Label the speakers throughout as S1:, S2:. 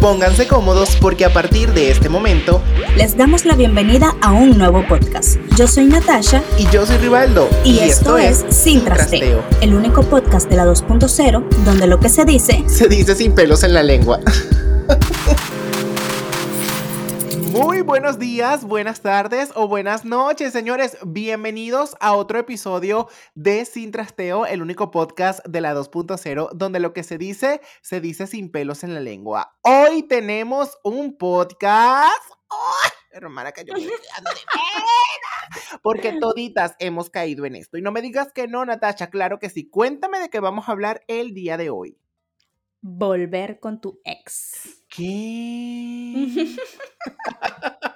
S1: Pónganse cómodos porque a partir de este momento
S2: les damos la bienvenida a un nuevo podcast. Yo soy Natasha
S1: y yo soy Rivaldo
S2: y, esto, es Sin trasteo, el único podcast de la 2.0 donde lo que se dice
S1: se dice sin pelos en la lengua. Buenos días, buenas tardes o buenas noches, señores. Bienvenidos a otro episodio de Sin Trasteo, el único podcast de la 2.0, donde lo que se dice, se dice sin pelos en la lengua. Hoy tenemos un podcast. ¡Ay! Hermana, que yo me. Porque toditas hemos caído en esto. Y no me digas que no, Natasha, claro que sí. Cuéntame de qué vamos a hablar el día de hoy.
S2: Volver con tu ex.
S1: ¿Qué?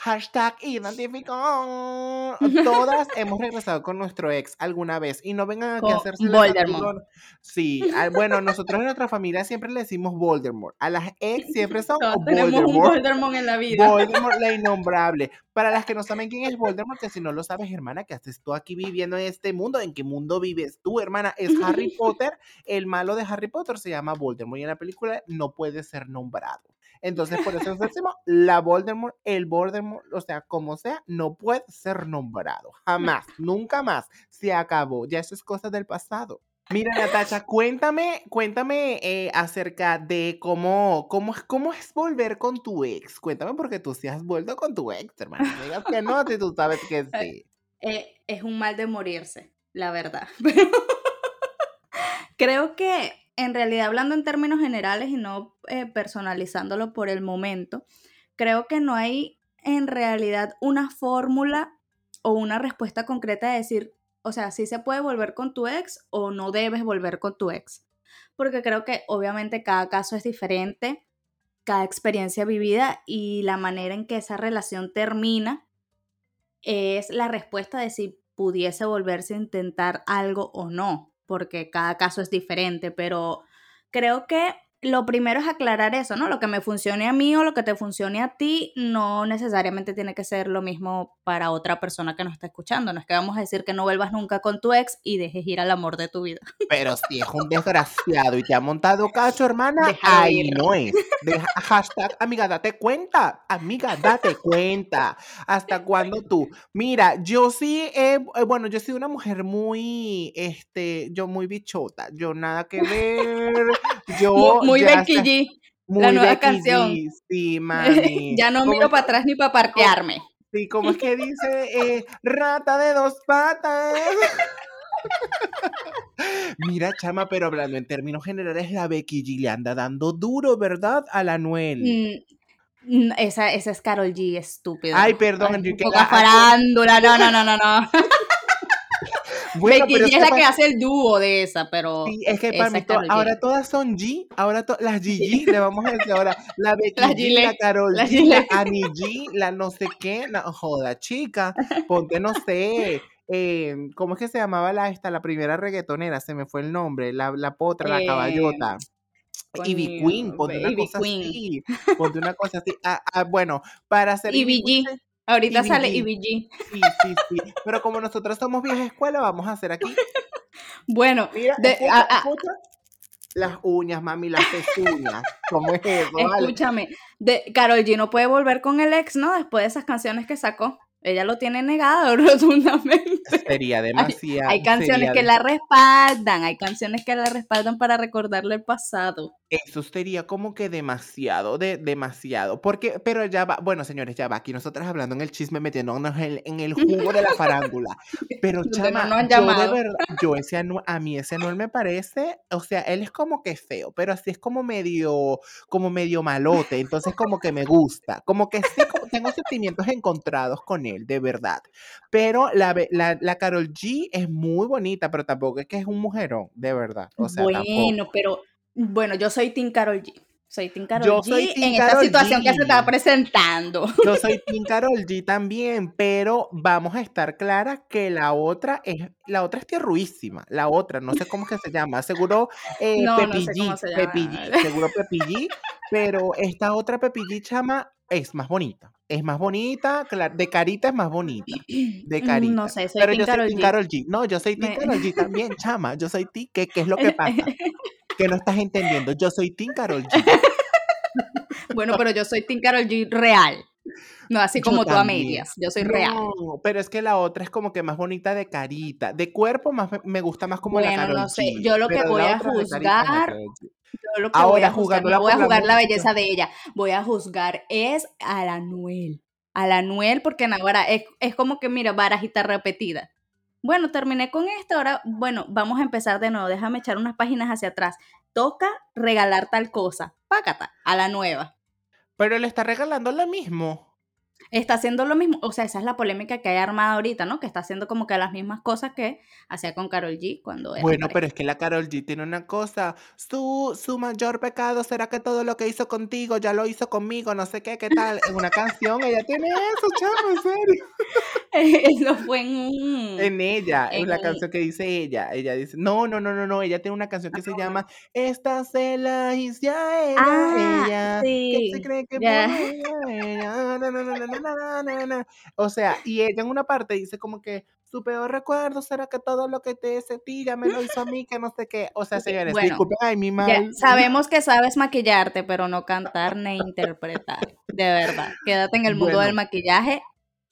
S1: Hashtag identificó. Todas hemos regresado con nuestro ex alguna vez y no vengan a hacerse
S2: Voldemort.
S1: Sí, ah, bueno, nosotros en nuestra familia siempre le decimos Voldemort. A las ex siempre son
S2: Todos tenemos un Voldemort en la vida.
S1: Voldemort la innombrable. Para las que no saben quién es Voldemort, que si no lo sabes, hermana, ¿qué haces tú aquí viviendo en este mundo? ¿En qué mundo vives tú, hermana? Es Harry Potter. El malo de Harry Potter se llama Voldemort y en la película no puede ser nombrado. Entonces, por eso decimos, la Voldemort, el Voldemort, o sea, como sea, no puede ser nombrado. Jamás, nunca más. Se acabó. Ya eso es cosa del pasado. Mira, Natasha, cuéntame, cuéntame eh, acerca de cómo, cómo, cómo es volver con tu ex. Cuéntame porque tú sí has vuelto con tu ex, hermano. No digas que no, si tú sabes que sí.
S2: Eh, es un mal de morirse, la verdad. Creo que en realidad hablando en términos generales y no eh, personalizándolo por el momento, creo que no hay en realidad una fórmula o una respuesta concreta de decir, o sea, si se puede volver con tu ex o no debes volver con tu ex. Porque creo que obviamente cada caso es diferente, cada experiencia vivida y la manera en que esa relación termina es la respuesta de si pudiese volverse a intentar algo o no porque cada caso es diferente, pero creo que lo primero es aclarar eso, ¿no? Lo que me funcione a mí o lo que te funcione a ti no necesariamente tiene que ser lo mismo para otra persona que nos está escuchando. No es que vamos a decir que no vuelvas nunca con tu ex y dejes ir al amor de tu vida.
S1: Pero si es un desgraciado y te ha montado cacho, hermana, ahí no es. hashtag, amiga, date cuenta. Amiga, date cuenta. ¿Hasta cuándo tú? Mira, yo sí, eh, bueno, yo soy una mujer muy, este, yo muy bichota. Yo nada que ver. Yo
S2: muy Becky G. la nueva canción.
S1: Sí, mami.
S2: ya no miro para atrás ni para parquearme.
S1: Sí, como es que dice, eh, rata de dos patas. Mira, chama, pero hablando en términos generales, la Becky G le anda dando duro, ¿verdad? A la Noel.
S2: Mm, esa, esa es Carol G, estúpido.
S1: Ay, perdón, Enrique.
S2: farándula, no, no, no, no, no. Bueno, Becky G es la que hace el dúo de esa, pero.
S1: Sí, es que para mí ahora todas son G, ahora las Gigi, le vamos a decir ahora. La Becky G, la Carol la G, la Annie G, la no sé qué, no, joda, chica, ponte, no sé. Eh, ¿Cómo es que se llamaba la esta, la primera reggaetonera? Se me fue el nombre, la, la potra, la caballota. Ivy Queen, ponte una cosa así. Ponte una cosa así. Ah, ah, bueno, para hacer.
S2: Ivy G. Ahorita sale EBG.
S1: Sí, sí, sí. Pero como nosotros somos vieja escuela, vamos a hacer aquí.
S2: Bueno,
S1: Mira, las uñas, mami, las pezuñas. ¿Cómo es eso?
S2: Escúchame, de, Karol G no puede volver con el ex, ¿no? Después de esas canciones que sacó. Ella lo tiene negado rotundamente.
S1: Sería demasiado.
S2: Hay, canciones que la respaldan, hay canciones que la respaldan para recordarle el pasado.
S1: Eso sería como que demasiado, de, demasiado. Porque, pero ya va, bueno, señores, ya va. Aquí nosotras hablando en el chisme, metiéndonos en, el jugo de la farándula. Pero, chama, no yo de verdad, yo ese anual, a mí ese anual me parece, o sea, él es como que feo, pero así es como medio, como medio malote. Entonces, como que me gusta. Como que sí, tengo sentimientos encontrados con él, de verdad. Pero la, la, la Carol G es muy bonita, pero tampoco es que es un mujerón, de verdad. O sea,
S2: bueno, pero bueno, yo soy Tim Carol G. Soy Tim Carol G en esta situación que se está presentando.
S1: Yo soy Tim Carol G también, pero vamos a estar claras que la otra es la otra es tierruísima. La otra, no sé cómo que se llama, seguro eh, no, Pepi G, seguro Pepi G, pero esta otra Pepi G chama es más bonita. Es más bonita, de carita es más bonita. De carita.
S2: No sé, soy
S1: Pero
S2: yo
S1: soy Tim Carol G. No, yo soy Tim Carol G también, chama. Yo soy Tim. ¿Qué, ¿Qué es lo que pasa? que no estás entendiendo. Yo soy Tim Carol G.
S2: bueno, pero yo soy Team Karol G real. No, así como tú a medias. Yo soy real.
S1: No, pero es que la otra es como que más bonita de carita. De cuerpo más me, gusta más como la Karol no sé.
S2: Yo lo que voy a juzgar... Yo lo que voy a juzgar, no voy a jugar la belleza de ella. Voy a juzgar es a la Anuel. A la Anuel, porque ahora es, es como que, mira, barajita repetida. Bueno, terminé con esto, ahora, bueno, vamos a empezar de nuevo. Déjame echar unas páginas hacia atrás. Toca regalar tal cosa. Pácata, a la nueva.
S1: Pero le está regalando lo mismo
S2: está haciendo lo mismo, o sea, esa es la polémica que hay armada ahorita, ¿no? Que está haciendo como que las mismas cosas que hacía con Carol G cuando era
S1: Bueno, pero es que la Carol G tiene una cosa, su, su mayor pecado será que todo lo que hizo contigo ya lo hizo conmigo, no sé qué, qué tal. En una canción ella tiene eso, chamo, en serio.
S2: Eso fue en un...
S1: En ella, en, la canción que dice ella. Ella dice, no, no, no, no, no, ella tiene una canción que se llama Esta se la hice a ella, ah, ella, sí. que se cree que yeah. ella, no, no, no, no, o sea, y ella en una parte dice como que su peor recuerdo será que todo lo que te sentí ya me lo hizo a mí, que no sé qué. O sea, señores, disculpen, ay, mi mal.
S2: sabemos que sabes maquillarte, pero no cantar ni interpretar. De verdad. Quédate en el mundo del maquillaje.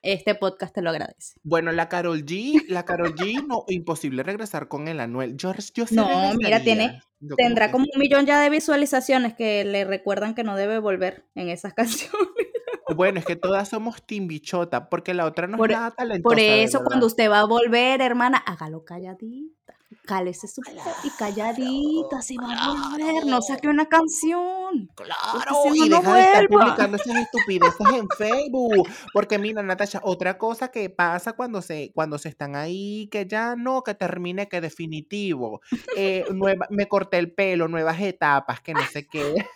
S2: Este podcast te lo agradece.
S1: Bueno, la Carol G, la Carol G, no, imposible regresar con el Anuel. Yo, yo
S2: no, mira, tiene, tendrá como un millón ya de visualizaciones que le recuerdan que no debe volver en esas canciones.
S1: Bueno, es que todas somos timbichota, porque la otra no es nada talentosa.
S2: Por eso, cuando usted va a volver, hermana, hágalo calladita. Cálese su y calladita, si va a volver, no saque una canción.
S1: Claro, y deja de estar publicando esas estupideces en Facebook. Porque mira, Natasha, otra cosa que pasa cuando se, cuando se están ahí, que ya no, que termine, que definitivo. Eh, nueva, me corté el pelo, nuevas etapas, que no sé qué.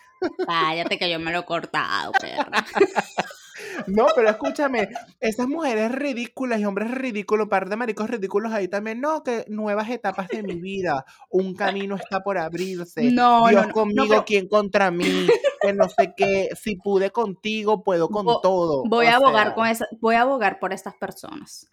S2: Cállate que yo me lo he cortado, perra.
S1: No, pero escúchame, esas mujeres ridículas y hombres ridículos, par de maricos ridículos ahí también, no, que nuevas etapas de mi vida, un camino está por abrirse, no, Dios conmigo, ¿quién contra mí? Que no sé qué, si pude contigo, puedo con todo.
S2: Voy a abogar con esa, voy a abogar por estas personas.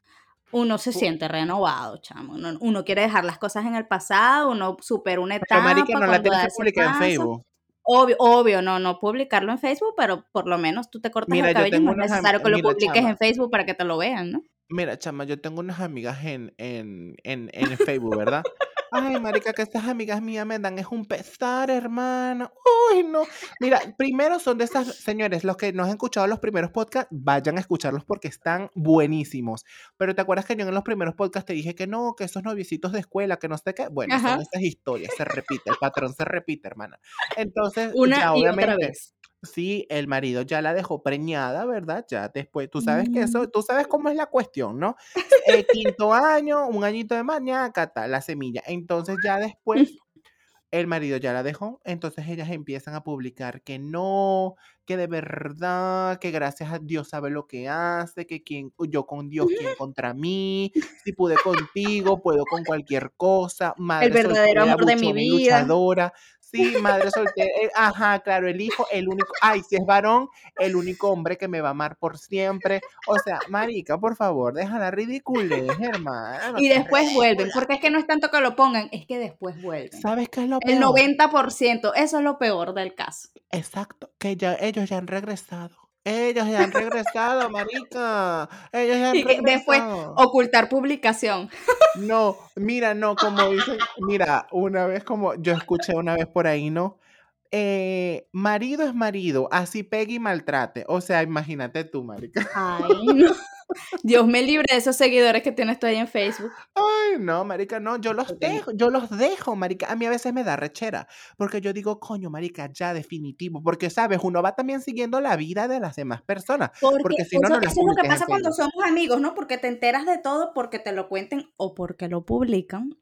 S2: Uno se siente renovado, chamo. Uno, quiere dejar las cosas en el pasado, uno supera una etapa. Pero marica, no la tienes que publicar en Facebook. Obvio, obvio, no, no publicarlo en Facebook, pero por lo menos tú te cortas el cabello no es necesario que lo publiques en Facebook para que te lo vean, ¿no?
S1: Mira, chama, yo tengo unas amigas en, en, en, en Facebook, ¿verdad? Ay, marica, que estas amigas mías me dan es un pesar, hermano. Uy, no. Mira, primero son de estas, señores, los que no han escuchado los primeros podcasts, vayan a escucharlos porque están buenísimos. Pero ¿te acuerdas que yo en los primeros podcasts te dije que no, que esos noviecitos de escuela, que no sé qué? Bueno, son estas historias, se repite, el patrón se repite, hermana. Entonces,
S2: Una ya, obviamente, otra vez.
S1: Sí, el marido ya la dejó preñada, ¿verdad? Ya después, tú sabes que eso, mm. tú sabes cómo es la cuestión, ¿no? El quinto año, un añito de mañana, cata, la semilla. Entonces ya después el marido ya la dejó, entonces ellas empiezan a publicar que no, que de verdad, que gracias a Dios sabe lo que hace, que quien, yo con Dios, quien contra mí, si pude contigo, puedo con cualquier cosa,
S2: madre el verdadero amor de mi vida.
S1: Luchadora. Sí, madre soltera. Eh, ajá, claro, el hijo, el único. Ay, si es varón, el único hombre que me va a amar por siempre. O sea, marica, por favor, déjala ridiculez, hermana.
S2: Y después vuelven, porque es que no es tanto que lo pongan, es que después vuelven.
S1: ¿Sabes qué es lo peor?
S2: El 90%, eso es lo peor del caso.
S1: Exacto, que ya ellos ya han regresado. Ellos ya han regresado, marica. Ellos ya han y regresado.
S2: Después, ocultar publicación.
S1: No, mira, no, como dicen, mira, una vez como yo escuché una vez por ahí, ¿no? Eh, marido es marido, así pegue y maltrate. O sea, imagínate tú, marica.
S2: Ay, no. Dios me libre de esos seguidores que tienes tú ahí en Facebook.
S1: Ay, no, marica, no, yo los dejo, yo los dejo, marica. A mí a veces me da rechera, porque yo digo, coño, marica, ya definitivo, porque sabes, uno va también siguiendo la vida de las demás personas, porque, si no, no
S2: Eso es lo que pasa cuando somos amigos, ¿no? Porque te enteras de todo porque te lo cuenten o porque lo publican.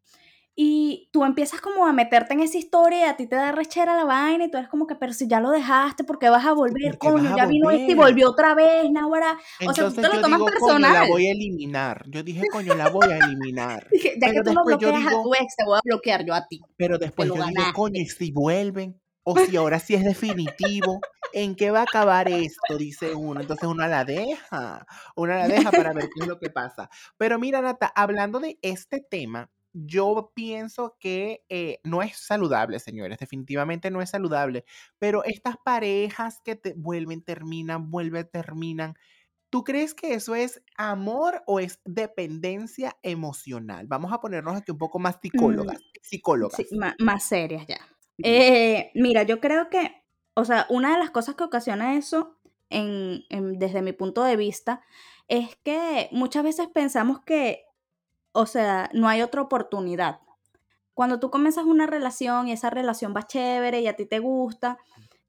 S2: Y tú empiezas como a meterte en esa historia y a ti te da rechera la vaina y tú eres como que, pero si ya lo dejaste, ¿por qué vas a volver? Coño, ya vino este y volvió otra vez, Nahuara. O sea, tú te lo tomas personal.
S1: la voy a eliminar. Yo dije, coño, la voy a eliminar.
S2: ya que tú no bloqueas a tu ex, te voy a bloquear yo a ti.
S1: Pero después yo digo, coño, ¿y si vuelven? O si ahora sí es definitivo, ¿en qué va a acabar esto? Dice uno. Entonces uno la deja, uno la deja para ver qué es lo que pasa. Pero mira, Nata, hablando de este tema, yo pienso que eh, no es saludable, señores, definitivamente no es saludable, pero estas parejas que te vuelven, terminan, vuelven, terminan, ¿tú crees que eso es amor o es dependencia emocional? Vamos a ponernos aquí un poco más
S2: Mm,
S1: psicólogas,
S2: sí,
S1: psicólogas.
S2: ma- más serias ya.
S1: Sí.
S2: Eh, mira, yo creo que, o sea, una de las cosas que ocasiona eso, en, en- desde mi punto de vista, es que muchas veces pensamos que, o sea, no hay otra oportunidad. Cuando tú comienzas una relación y esa relación va chévere y a ti te gusta,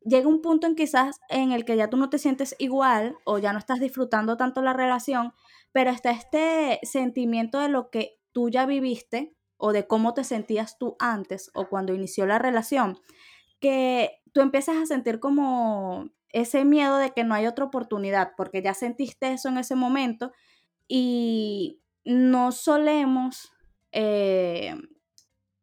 S2: llega un punto en quizás en el que ya tú no te sientes igual o ya no estás disfrutando tanto la relación, pero está este sentimiento de lo que tú ya viviste o de cómo te sentías tú antes o cuando inició la relación, que tú empiezas a sentir como ese miedo de que no hay otra oportunidad, porque ya sentiste eso en ese momento y no solemos eh,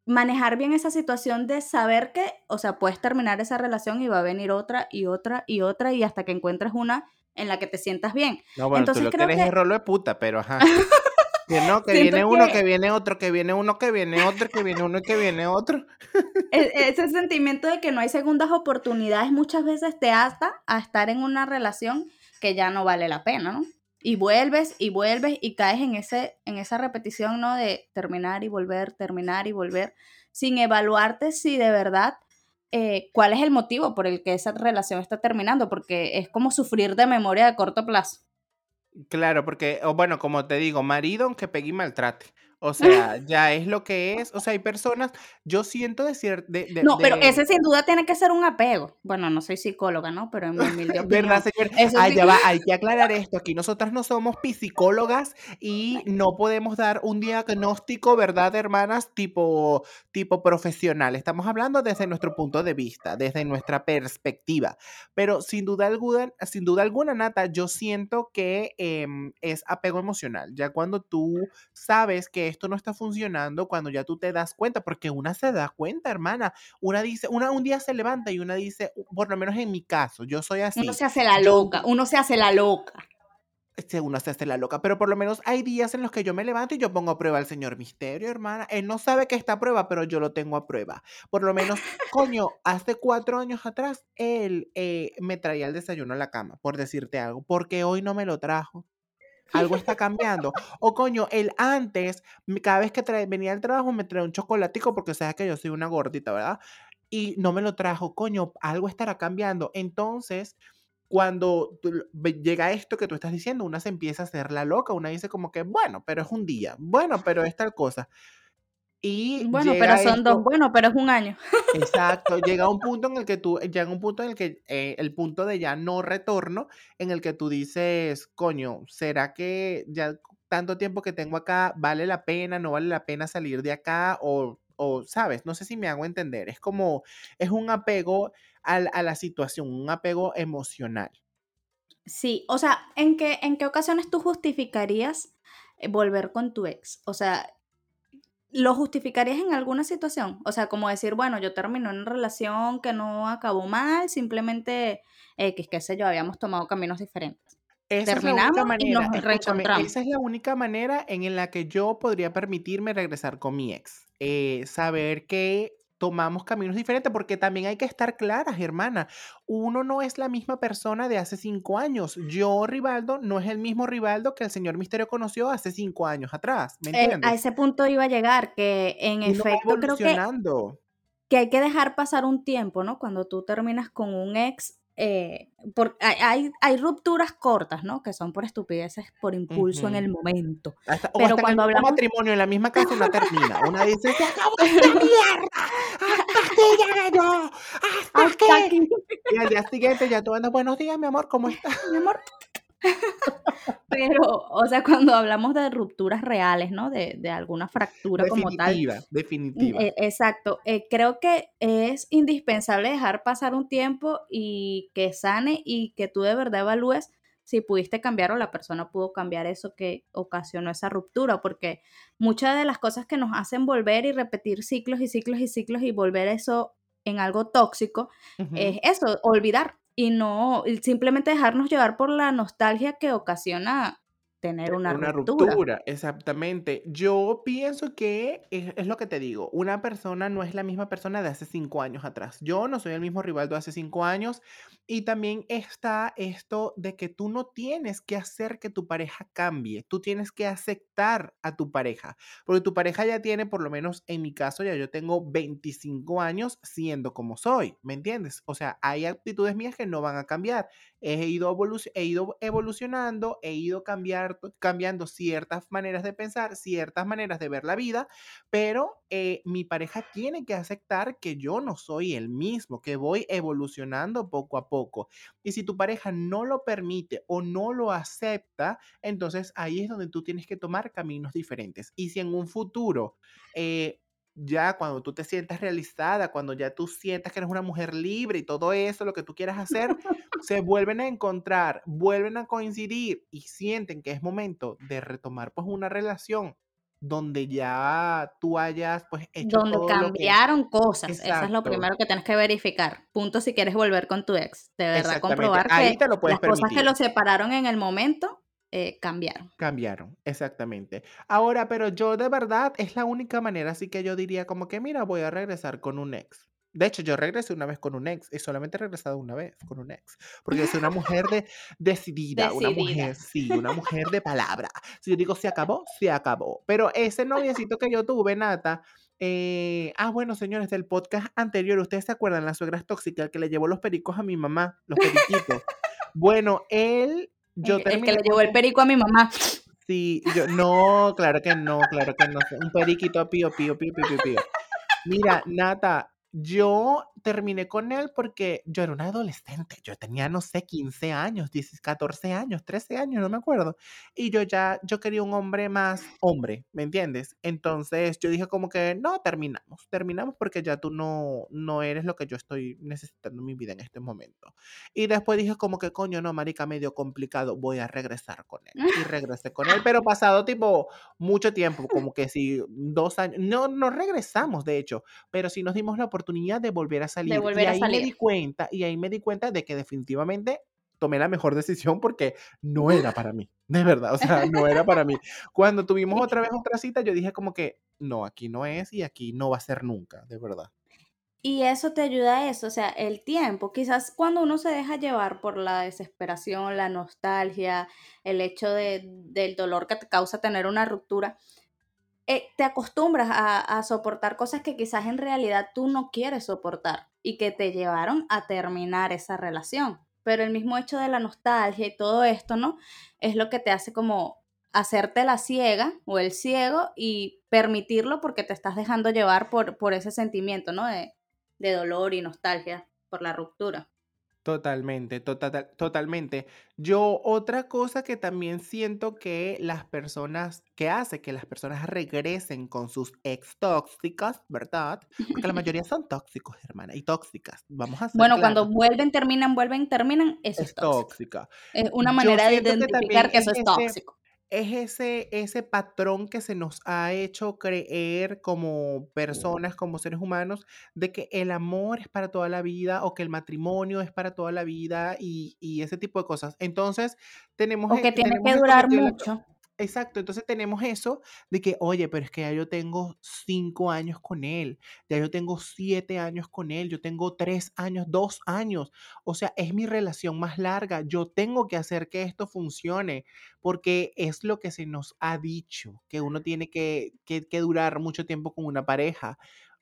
S2: manejar bien esa situación de saber que, o sea, puedes terminar esa relación y va a venir otra y otra y otra y hasta que encuentres una en la que te sientas bien.
S1: No, bueno, tú
S2: Entonces
S1: lo que
S2: creo
S1: eres es
S2: que
S1: rolo de puta, pero ajá. Que no, que
S2: siento
S1: viene uno, que
S2: que
S1: viene otro, que viene uno, que viene otro, que viene uno y que viene otro.
S2: e- ese sentimiento de que no hay segundas oportunidades muchas veces te ata a estar en una relación que ya no vale la pena, ¿no? Y vuelves y vuelves y caes en, ese, en esa repetición, ¿no? De terminar y volver, terminar y volver, sin evaluarte si de verdad eh, cuál es el motivo por el que esa relación está terminando, porque es como sufrir de memoria de corto plazo.
S1: Claro, porque, o bueno, como te digo, marido aunque pegue y maltrate. O sea, ya es lo que es. O sea, hay personas, yo siento de cierto, de, de,
S2: No, pero
S1: de-
S2: ese sin duda tiene que ser un apego. Bueno, no soy psicóloga, ¿no? Pero en mi humilde
S1: ¿Verdad,
S2: opinión,
S1: señor?
S2: eso
S1: Ah,
S2: sí.
S1: ya va, hay que aclarar esto. Aquí nosotras no somos psicólogas y no podemos dar un diagnóstico, ¿verdad, hermanas? Tipo, tipo profesional. Estamos hablando desde nuestro punto de vista, desde nuestra perspectiva. Pero sin duda alguna, sin duda alguna, Nata, yo siento que em, es apego emocional. Ya cuando tú sabes que esto no está funcionando, cuando ya tú te das cuenta, porque una se da cuenta, hermana. Una dice, una un día se levanta y una dice, por lo menos en mi caso, yo soy
S2: Uno
S1: así.
S2: se hace la loca, uno se hace la loca.
S1: este, uno se hace la loca, pero por lo menos hay días en los que yo me levanto y yo pongo a prueba al señor Misterio, hermana. Él no sabe que está a prueba, pero yo lo tengo a prueba. Por lo menos, coño, hace cuatro años atrás, él eh, me traía el desayuno a la cama, por decirte algo, porque hoy no me lo trajo. Algo está cambiando. O coño, él antes, cada vez que venía al trabajo, me traía un chocolatico porque sabes que yo soy una gordita, ¿verdad? Y no me lo trajo. Coño, algo estará cambiando. Entonces, cuando llega esto que tú estás diciendo, una se empieza a hacer la loca. Una dice como que, bueno, pero es un día. Bueno, pero es tal cosa. Y
S2: Bueno, pero son dos, bueno, pero es un año.
S1: Exacto, llega un punto en el que tú, llega un punto en el que, eh, el punto de ya no retorno, en el que tú dices, coño, ¿será que ya tanto tiempo que tengo acá vale la pena, no vale la pena salir de acá? O, o, ¿sabes? No sé si me hago entender. Es como, es un apego al- a la situación, un apego emocional.
S2: Sí, o sea, ¿en qué, en qué ocasiones tú justificarías eh, volver con tu ex? O sea, ¿lo justificarías en alguna situación? O sea, como decir, bueno, yo terminé una relación que no acabó mal, simplemente, X, qué sé yo, habíamos tomado caminos diferentes.
S1: Esa es la única
S2: Terminamos y nos
S1: manera,
S2: reencontramos.
S1: esa es la única manera en la que yo podría permitirme regresar con mi ex. Eh, saber que tomamos caminos diferentes, porque también hay que estar claras, hermana. Uno no es la misma persona de hace cinco años. Yo, Rivaldo, no es el mismo Rivaldo que el señor Misterio conoció hace cinco años atrás, ¿me
S2: Eh, a
S1: entiendes?
S2: ese punto iba a llegar, que en
S1: Uno
S2: efecto creo que que hay que dejar pasar un tiempo, ¿no? Cuando tú terminas con un ex, eh, por, hay, hay, rupturas cortas, ¿no? Que son por estupideces, por impulso en
S1: Ujú.
S2: el momento.
S1: Hasta, o
S2: Pero
S1: hasta en el
S2: cuando
S1: mismo
S2: hablamos,
S1: matrimonio, en la misma casa, una termina. Una dice, se acabó esta mierda. Hasta aquí llegué yo. Hasta
S2: hasta
S1: aquí, Y al día siguiente ya tú andas, buenos días, mi amor, ¿cómo estás?
S2: mi amor. Pero, o sea, cuando hablamos de rupturas reales, ¿no? De, de alguna fractura como tal,
S1: Definitiva,
S2: Mm,
S1: definitiva.
S2: eh, exacto. eh, creo que es indispensable dejar pasar un tiempo y que sane y que tú de verdad evalúes si pudiste cambiar o la persona pudo cambiar eso que ocasionó esa ruptura, porque muchas de las cosas que nos hacen volver y repetir ciclos y ciclos y ciclos y volver eso en algo tóxico es eso, olvidar y no simplemente dejarnos llevar por la nostalgia que ocasiona tener una,
S1: una
S2: ruptura.
S1: ruptura. Exactamente. Yo pienso que es, es, lo que te digo, una persona no es la misma persona de hace cinco años atrás. Yo no soy el mismo rival de hace cinco años y también está esto de que tú no tienes que hacer que tu pareja cambie, tú tienes que aceptar a tu pareja, porque tu pareja ya tiene, por lo menos en mi caso, ya yo tengo 25 años siendo como soy, ¿me entiendes? O sea, hay actitudes mías que no van a cambiar. He ido, he ido evolucionando, he ido cambiando ciertas maneras de pensar, ciertas maneras de ver la vida, pero eh, mi pareja tiene que aceptar que yo no soy el mismo, que voy evolucionando poco a poco y si tu pareja no lo permite o no lo acepta, entonces ahí es donde tú tienes que tomar caminos diferentes. Y si en un futuro... Eh, ya cuando tú te sientas realizada, cuando ya tú sientas que eres una mujer libre y todo eso, lo que tú quieras hacer, se vuelven a encontrar, vuelven a coincidir y sienten que es momento de retomar pues una relación donde ya tú hayas pues hecho
S2: donde
S1: todo
S2: cambiaron lo que... cosas. Exacto. Eso es lo primero que tienes que verificar. Punto si quieres volver con tu ex. De verdad, comprobar
S1: Ahí
S2: que
S1: te lo
S2: las
S1: permitir.
S2: cosas que lo separaron en el momento eh, cambiaron.
S1: Cambiaron, exactamente. Ahora, pero yo de verdad es la única manera, así que yo diría como que, mira, voy a regresar con un ex. De hecho, yo regresé una vez con un ex y solamente he regresado una vez con un ex. Porque soy una mujer de, decidida, decidida, una mujer, sí, una mujer de palabra. Si yo digo se acabó, se acabó. Pero ese noviecito que yo tuve, Nata, eh, ah, bueno, señores, del podcast anterior, ¿ustedes se acuerdan? La suegra tóxica que le llevó los pericos a mi mamá, los periquitos. bueno, él, yo
S2: el, el que le llevó el perico a mi mamá.
S1: Sí, yo, no, claro que no, claro que no. Un periquito pío, pío, pío, pío, pío. Mira, Nata, yo terminé con él porque yo era una adolescente, yo tenía, no sé, 15 años, 10, 14 años, 13 años, no me acuerdo. Y yo ya, yo quería un hombre más hombre, ¿me entiendes? Entonces yo dije como que, no, terminamos, terminamos porque ya tú no, no eres lo que yo estoy necesitando en mi vida en este momento. Y después dije como que, coño, no, marica, medio complicado, voy a regresar con él. Y regresé con él, pero pasado tipo mucho tiempo, como que si dos años, no, no regresamos, de hecho, pero sí nos dimos la oportunidad de volver a salir.
S2: De volver
S1: y ahí
S2: a salir.
S1: me di cuenta, y ahí me di cuenta de que definitivamente tomé la mejor decisión porque no era para mí, de verdad, o sea, no era para mí. Cuando tuvimos otra vez otra cita, yo dije como que, no, aquí no es y aquí no va a ser nunca, de verdad.
S2: Y eso te ayuda a eso, o sea, el tiempo. Quizás cuando uno se deja llevar por la desesperación, la nostalgia, el hecho de, del dolor que te causa tener una ruptura, eh, te acostumbras a, soportar cosas que quizás en realidad tú no quieres soportar y que te llevaron a terminar esa relación. Pero el mismo hecho de la nostalgia y todo esto, ¿no? Es lo que te hace como hacerte la ciega o el ciego y permitirlo porque te estás dejando llevar por, ese sentimiento, ¿no? De dolor y nostalgia por la ruptura.
S1: Totalmente, total, totalmente. Yo otra cosa que también siento que las personas, que hace que las personas regresen con sus ex tóxicas, ¿verdad? Porque la mayoría son tóxicos, hermana, y tóxicas. Vamos a
S2: Bueno, claros. cuando vuelven, terminan, vuelven, terminan, eso es,
S1: es tóxica.
S2: Es una manera de identificar que, que eso es tóxico
S1: es ese, ese patrón que se nos ha hecho creer como personas, como seres humanos, de que el amor es para toda la vida o que el matrimonio es para toda la vida y, y ese tipo de cosas. Entonces, tenemos...
S2: O que tiene que durar mucho.
S1: Exacto, entonces tenemos eso de que, oye, pero es que ya yo tengo cinco años con él, ya yo tengo siete años con él, yo tengo tres años, dos años, o sea, es mi relación más larga, yo tengo que hacer que esto funcione, porque es lo que se nos ha dicho, que uno tiene que, que, que durar mucho tiempo con una pareja.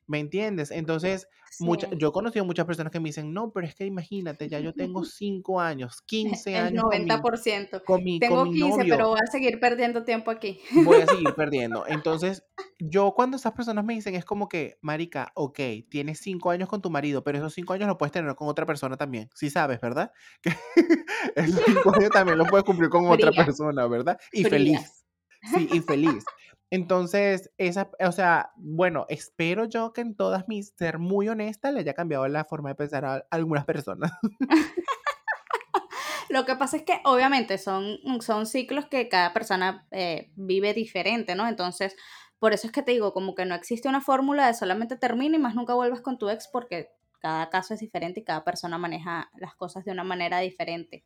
S1: ¿Me entiendes? Entonces,
S2: Sí.
S1: mucha- yo he conocido muchas personas que me dicen, no, pero es que imagínate, ya yo tengo cinco años, 15
S2: El
S1: años mi,
S2: 90%.
S1: con mi,
S2: Tengo
S1: con mi
S2: 15, pero
S1: novio
S2: voy a seguir perdiendo tiempo aquí.
S1: voy a seguir perdiendo. Entonces, yo cuando esas personas me dicen, es como que, marica, ok, tienes cinco años con tu marido, pero esos cinco años lo puedes tener con otra persona también. Sí sabes, ¿verdad? Que esos cinco años también los puedes cumplir con otra persona, ¿verdad? Y
S2: fría.
S1: feliz. Sí, y feliz. Entonces, esa, o sea, bueno, espero yo que en todas mis, ser muy honesta, le haya cambiado la forma de pensar a algunas personas.
S2: Lo que pasa es que obviamente son, son ciclos que cada persona eh, vive diferente, ¿no? Entonces, por eso es que te digo, como que no existe una fórmula de solamente termina y más nunca vuelvas con tu ex porque cada caso es diferente y cada persona maneja las cosas de una manera diferente.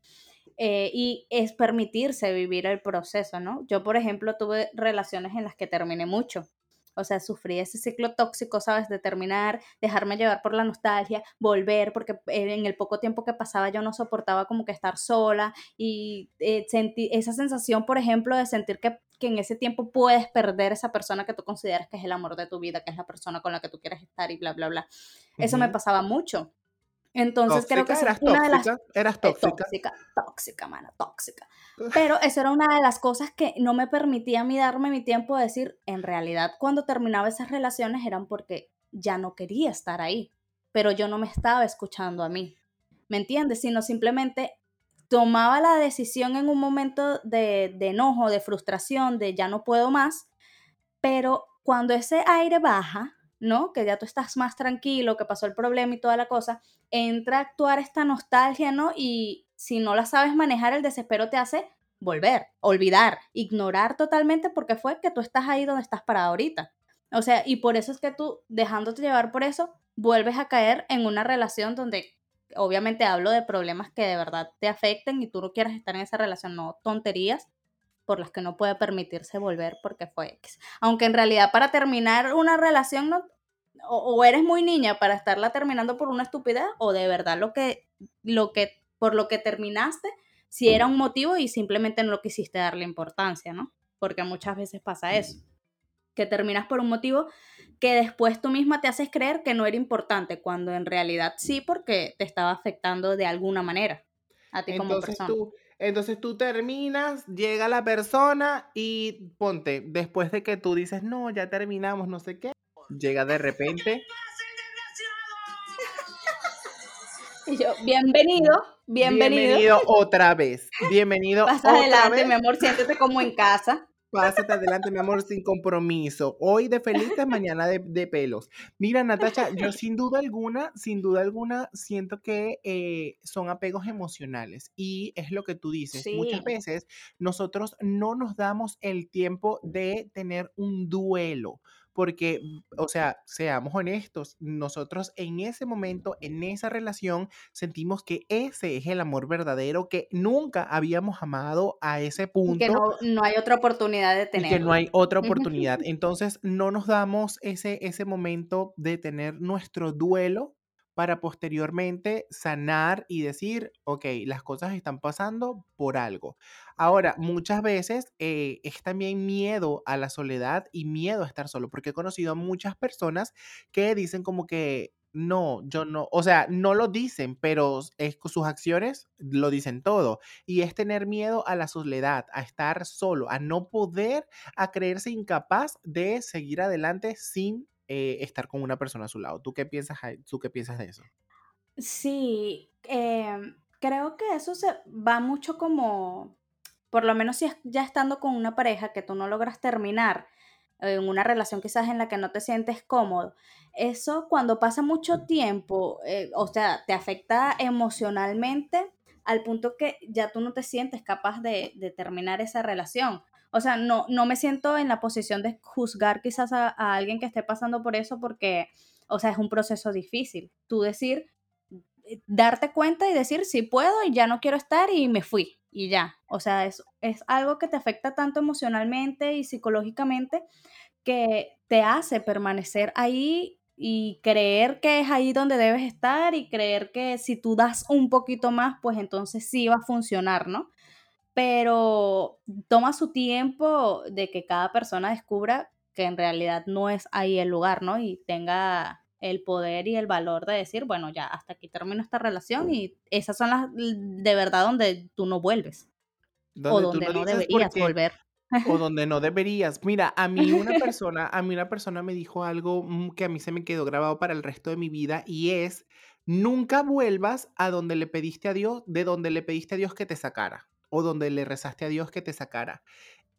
S2: Eh, y es permitirse vivir el proceso, ¿no? Yo, por ejemplo, tuve relaciones en las que terminé mucho. O sea, sufrí ese ciclo tóxico, ¿sabes? De terminar, dejarme llevar por la nostalgia, volver, porque en el poco tiempo que pasaba yo no soportaba como que estar sola y eh, sentí esa sensación, por ejemplo, de sentir que, que en ese tiempo puedes perder esa persona que tú consideras que es el amor de tu vida, que es la persona con la que tú quieres estar y bla, bla, bla. Eso me pasaba mucho. Entonces creo que
S1: eras
S2: una
S1: tóxica,
S2: de las
S1: eras
S2: eh,
S1: tóxica.
S2: tóxica, tóxica, mana, tóxica. Pero eso era una de las cosas que no me permitía a mí darme mi tiempo de decir, en realidad cuando terminaba esas relaciones eran porque ya no quería estar ahí, pero yo no me estaba escuchando a mí. ¿Me entiendes? Sino simplemente tomaba la decisión en un momento de, de enojo, de frustración, de ya no puedo más, pero cuando ese aire baja, ¿no? Que ya tú estás más tranquilo, que pasó el problema y toda la cosa, entra a actuar esta nostalgia, ¿no? Y si no la sabes manejar, el desespero te hace volver, olvidar, ignorar totalmente porque fue que tú estás ahí donde estás parado ahorita. O sea, y por eso es que tú, dejándote llevar por eso, vuelves a caer en una relación donde obviamente hablo de problemas que de verdad te afecten y tú no quieres estar en esa relación, no tonterías, por las que no puede permitirse volver porque fue X. Aunque en realidad para terminar una relación no, o, eres muy niña para estarla terminando por una estupidez o de verdad lo que, lo que, por lo que terminaste, si era un motivo y simplemente no lo quisiste darle importancia, ¿no? Porque muchas veces pasa eso, que terminas por un motivo que después tú misma te haces creer que no era importante, cuando en realidad sí, porque te estaba afectando de alguna manera a ti como persona.
S1: Tú, entonces tú terminas, llega la persona y ponte, después de que tú dices, no, ya terminamos, no sé qué, llega de repente.
S2: Y yo, bienvenido, bienvenido.
S1: Bienvenido otra vez. Bienvenido.
S2: Pasa adelante, mi amor, siéntete como en casa.
S1: Pásate adelante, mi amor, sin compromiso. Hoy de felices, mañana de, pelos. Mira, Natacha, yo sin duda alguna, sin duda alguna, siento que eh, son apegos emocionales. Y es lo que tú dices. Muchas veces nosotros no nos damos el tiempo de tener un duelo porque, o sea, seamos honestos, nosotros en ese momento, en esa relación, sentimos que ese es el amor verdadero, que nunca habíamos amado a ese punto.
S2: que no, no hay otra oportunidad de tener.
S1: que no hay otra oportunidad. Entonces, no nos damos ese, ese momento de tener nuestro duelo para posteriormente sanar y decir, ok, las cosas están pasando por algo. Ahora, muchas veces eh, es también miedo a la soledad y miedo a estar solo, porque he conocido a muchas personas que dicen como que no, yo no, o sea, no lo dicen, pero sus acciones lo dicen todo. Y es tener miedo a la soledad, a estar solo, a no poder, a creerse incapaz de seguir adelante sin eh, estar con una persona a su lado. ¿Tú qué piensas, ¿tú qué piensas de eso?
S2: Sí, em, creo que eso se va mucho como, por lo menos si ya estando con una pareja que tú no logras terminar, en una relación quizás en la que no te sientes cómodo, eso cuando pasa mucho tiempo, eh, o sea, te afecta emocionalmente al punto que ya tú no te sientes capaz de, de terminar esa relación o sea, no, no me siento en la posición de juzgar quizás a, alguien que esté pasando por eso porque, o sea, es un proceso difícil. Tú decir, eh, darte cuenta y decir, sí puedo y ya no quiero estar y me fui y ya. O sea, es, es algo que te afecta tanto emocionalmente y psicológicamente que te hace permanecer ahí y creer que es ahí donde debes estar y creer que si tú das un poquito más, pues entonces sí va a funcionar, ¿no? Pero toma su tiempo de que cada persona descubra que en realidad no es ahí el lugar, ¿no? Y tenga el poder y el valor de decir, bueno, ya hasta aquí termino esta relación y esas son las de verdad donde tú no vuelves. o donde no, deberías volver.
S1: O donde no deberías. Mira, a mí una persona, a mí una persona me dijo algo mm, que a mí se me quedó grabado para el resto de mi vida y es nunca vuelvas a donde le pediste a Dios, de donde le pediste a Dios que te sacara o donde le rezaste a Dios que te sacara.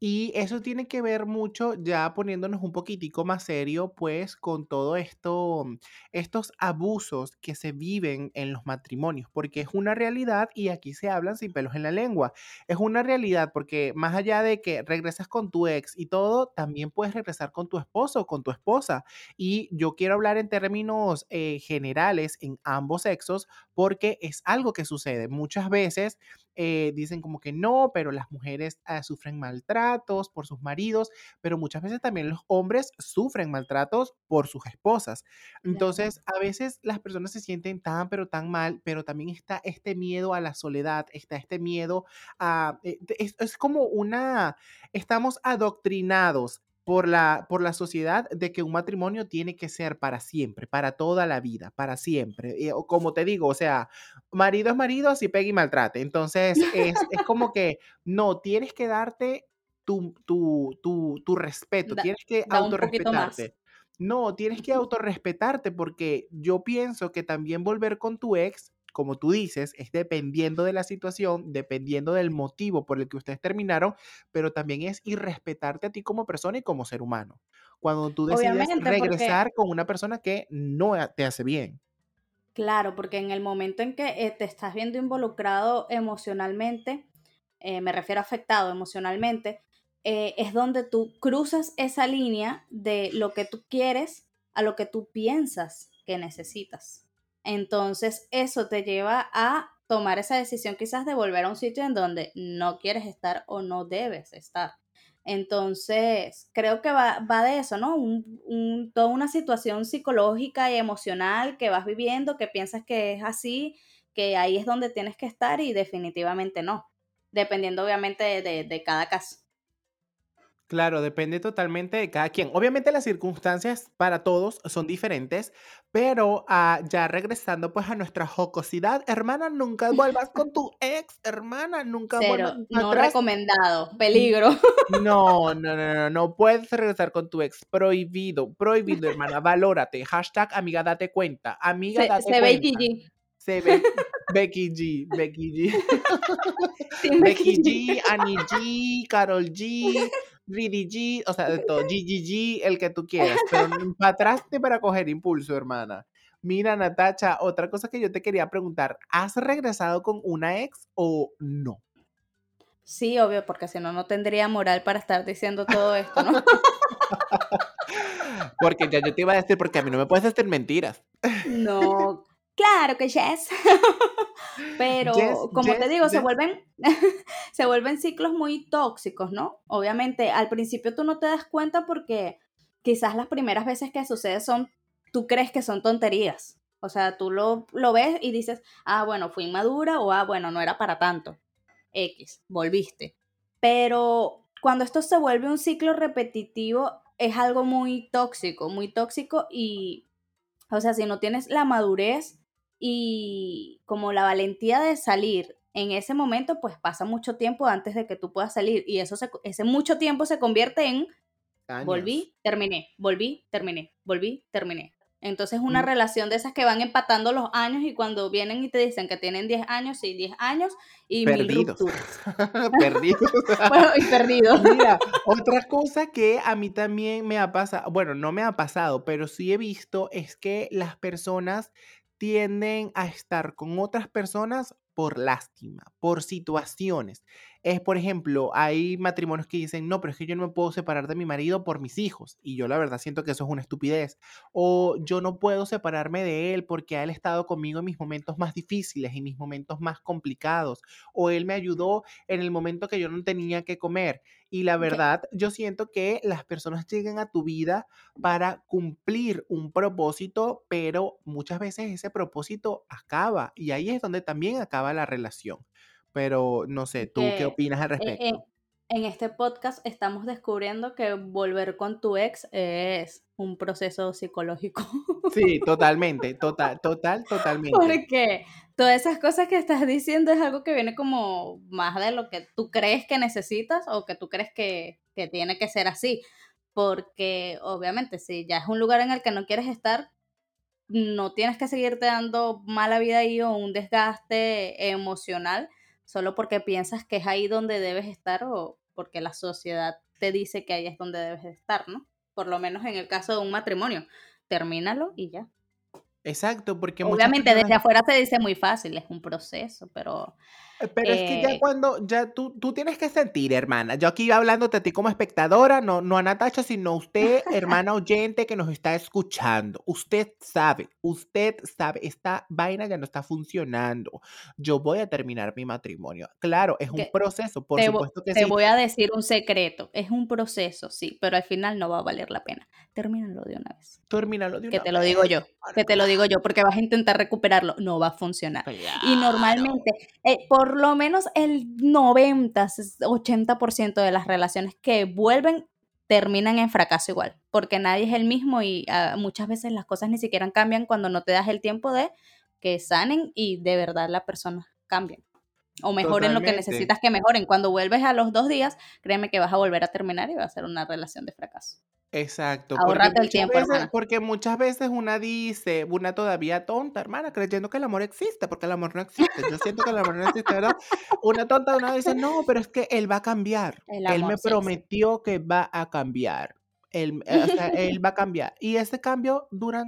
S1: Y eso tiene que ver mucho, ya poniéndonos un poquitico más serio, pues con todo esto, estos abusos que se viven en los matrimonios, porque es una realidad y aquí se hablan sin pelos en la lengua. Es una realidad porque más allá de que regresas con tu ex y todo, también puedes regresar con tu esposo con tu esposa. Y yo quiero hablar en términos eh, generales en ambos sexos porque es algo que sucede. Muchas veces eh, dicen como que no, pero las mujeres ah, sufren maltratos por sus maridos, pero muchas veces también los hombres sufren maltratos por sus esposas. Entonces, a veces las personas se sienten tan, pero tan mal, pero también está este miedo a la soledad, está este miedo a... Eh, es, es como una... Estamos adoctrinados por la, por la sociedad de que un matrimonio tiene que ser para siempre, para toda la vida, para siempre. Y, o como te digo, o sea, marido es marido si pega y maltrate. Entonces, es, es como que no, tienes que darte tu, tu, tu, tu respeto,
S2: Da,
S1: tienes que autorrespetarte. No, tienes que autorrespetarte porque yo pienso que también volver con tu ex, como tú dices, es dependiendo de la situación, dependiendo del motivo por el que ustedes terminaron, pero también es irrespetarte a ti como persona y como ser humano. Cuando tú decides
S2: Obviamente, porque
S1: regresar con una persona que no te hace bien.
S2: Claro, porque en el momento en que eh, te estás viendo involucrado emocionalmente, eh, me refiero a afectado emocionalmente, eh, es donde tú cruzas esa línea de lo que tú quieres a lo que tú piensas que necesitas. Entonces, eso te lleva a tomar esa decisión quizás de volver a un sitio en donde no quieres estar o no debes estar. Entonces, creo que va, va de eso, ¿no? Un, toda una situación psicológica y emocional que vas viviendo, que piensas que es así, que ahí es donde tienes que estar y definitivamente no, dependiendo obviamente de- de cada caso.
S1: Claro, depende totalmente de cada quien. Obviamente las circunstancias para todos son diferentes, pero ah, ya regresando pues a nuestra jocosidad, hermana, nunca vuelvas con tu ex, hermana, nunca vuelvas
S2: Cero, no
S1: atrás.
S2: recomendado, peligro.
S1: No, no, no, no, no puedes regresar con tu ex. Prohibido, prohibido, hermana. Valórate. Hashtag amiga, date cuenta. Amiga,
S2: Se,
S1: date
S2: se ve
S1: cuenta.
S2: Gigi.
S1: Se ve Becky G, Becky G. Becky G, Annie G, Carol G, Ridi G, o sea, de todo. Gigi G, el que tú quieras. Pero ni para coger impulso, hermana. Mira, Natacha, otra cosa que yo te quería preguntar. ¿Has regresado con una ex o no?
S2: Sí, obvio, porque si no, no tendría moral para estar diciendo todo esto, ¿no?
S1: Porque ya yo te iba a decir, porque a mí no me puedes decir mentiras.
S2: No, claro que yes.
S1: Yes,
S2: Pero como te
S1: yes,
S2: digo, se vuelven, se vuelven ciclos muy tóxicos, ¿no? Obviamente, al principio tú no te das cuenta porque quizás las primeras veces que sucede son, tú crees que son tonterías. O sea, tú lo, lo ves y dices, ah, bueno, fui inmadura o ah, bueno, no era para tanto. X, volviste. Pero cuando esto se vuelve un ciclo repetitivo, es algo muy tóxico, muy tóxico y, o sea, si no tienes la madurez y como la valentía de salir en ese momento, pues pasa mucho tiempo antes de que tú puedas salir y eso se, ese mucho tiempo se convierte en
S1: Años.
S2: volví, terminé, volví, terminé, volví, terminé. Entonces una
S1: Mm.
S2: relación de esas que van empatando los años y cuando vienen y te dicen que tienen 10 años, sí, 10 años y mil
S1: Perdidos.
S2: rupturas.
S1: Perdidos.
S2: Bueno, y perdidos.
S1: Mira, otra cosa que a mí también me ha pasado, bueno, no me ha pasado, pero sí he visto es que las personas tienden a estar con otras personas por lástima, por situaciones. Es, por ejemplo, hay matrimonios que dicen, no, pero es que yo no me puedo separar de mi marido por mis hijos. Y yo la verdad siento que eso es una estupidez. O yo no puedo separarme de él porque él ha estado conmigo en mis momentos más difíciles, en mis momentos más complicados. O él me ayudó en el momento que yo no tenía que comer. Y la verdad, yo siento que las personas llegan a tu vida para cumplir un propósito, pero muchas veces ese propósito acaba y ahí es donde también acaba la relación. Pero no sé, ¿tú qué opinas al
S2: eh, eh,
S1: respecto?
S2: en este podcast estamos descubriendo que volver con tu ex es un proceso psicológico.
S1: Sí, totalmente, total, total, totalmente.
S2: Porque todas esas cosas que estás diciendo es algo que viene como más de lo que tú crees que necesitas o que tú crees que, que tiene que ser así. Porque obviamente si ya es un lugar en el que no quieres estar, no tienes que seguirte dando mala vida ahí o un desgaste emocional solo porque piensas que es ahí donde debes estar o porque la sociedad te dice que ahí es donde debes estar, ¿no? Por lo menos en el caso de un matrimonio. Termínalo y ya.
S1: Exacto, porque
S2: Obviamente
S1: personas
S2: desde afuera se dice muy fácil, es un proceso, pero
S1: Eh, pero es que ya
S2: eh,
S1: cuando, ya tú, tú tienes que sentir, hermana. Yo aquí hablándote a ti como espectadora, no, no a Natacha, sino usted, hermana oyente que nos está escuchando. Usted sabe, usted sabe, esta vaina ya no está funcionando. Yo voy a terminar mi matrimonio. Claro, es un
S2: que
S1: proceso, por
S2: te,
S1: supuesto que
S2: te
S1: sí.
S2: voy a decir un secreto, es un proceso, sí, pero al final no va a valer la pena. Termínalo de una vez.
S1: Termínalo de
S2: Que
S1: una
S2: te lo digo
S1: vez,
S2: yo, que te lo digo yo, porque vas a intentar recuperarlo, no va a funcionar. Y normalmente, eh, por lo menos el 90, 80% de las relaciones que vuelven terminan en fracaso igual, porque nadie es el mismo y ah, muchas veces las cosas ni siquiera cambian cuando no te das el tiempo de que sanen y de verdad la persona cambie. O mejoren lo que
S1: Totalmente.
S2: necesitas que mejoren. Cuando vuelves a los dos días, créeme que vas a volver a terminar y va a ser una relación de fracaso.
S1: Exacto, porque
S2: Ahórrate el tiempo,
S1: veces,
S2: hermana.
S1: porque muchas veces una dice, una todavía tonta, hermana, creyendo que el amor existe, porque el amor no existe. Yo siento que el amor no existe, ¿verdad? Una tonta, una dice, no, pero es que él va a cambiar. Él me
S2: sí
S1: prometió que va a cambiar. Él, eh, o sea, él va a cambiar. Y ese cambio dura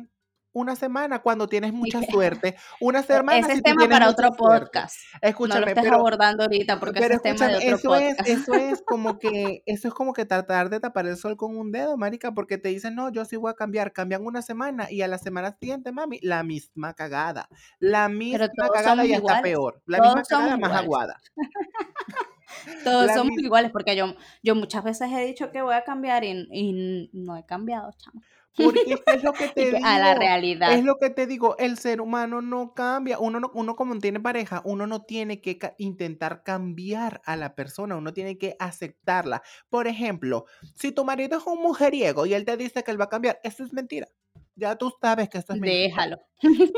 S1: una semana cuando tienes mucha suerte. Una semana
S2: Ese
S1: si
S2: es
S1: tú
S2: tema
S1: tienes
S2: para otro
S1: suerte.
S2: podcast. No lo
S1: Escúchame,
S2: estés
S1: pero
S2: abordando ahorita porque
S1: pero
S2: ese es tema de
S1: escúchame,
S2: otro
S1: eso es, eso es como que, eso es como que tratar de tapar el sol con un dedo, marica, porque te dicen, no, yo sí voy a cambiar, cambian una semana y a la semana siguiente, mami, la misma cagada, la misma cagada y hasta peor, la misma
S2: Todos
S1: cagada más aguada,
S2: Todos
S1: la
S2: somos iguales porque yo, yo muchas veces he dicho que voy a cambiar y, y no he cambiado, chamo.
S1: Porque es lo que te
S2: que a la
S1: digo, es
S2: realidad.
S1: lo que te digo, el ser humano no cambia, uno, no, uno como tiene pareja, uno no tiene que ca- intentar cambiar a la persona, uno tiene que aceptarla. Por ejemplo, si tu marido es un mujeriego y él te dice que él va a cambiar, eso es mentira. Ya tú sabes que esto es mentira.
S2: Déjalo.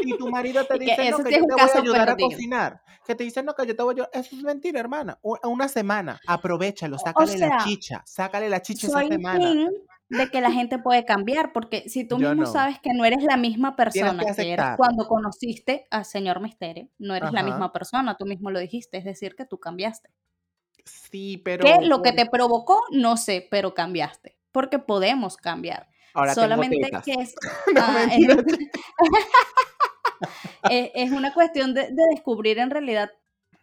S1: Si tu marido te
S2: Y que
S1: dice, no, que
S2: sí
S1: yo te voy a ayudar a cocinar, que te dice, no, que yo te voy a ayudar, eso es mentira, hermana. Una semana, aprovechalo,
S2: O
S1: sácale la
S2: sea,
S1: chicha, sácale la chicha esa semana.
S2: De que la gente puede cambiar, porque si tú
S1: Yo
S2: mismo
S1: no.
S2: sabes que no eres la misma
S1: Tienes que
S2: persona que eras cuando conociste al señor Misterio, no eres la misma persona, tú mismo lo dijiste, es decir, que tú cambiaste.
S1: Sí,
S2: ¿Qué
S1: pero
S2: lo que te provocó? No sé, pero cambiaste, porque podemos cambiar.
S1: ahora
S2: Solamente que es,
S1: No,
S2: ah, es- es una cuestión de, de descubrir en realidad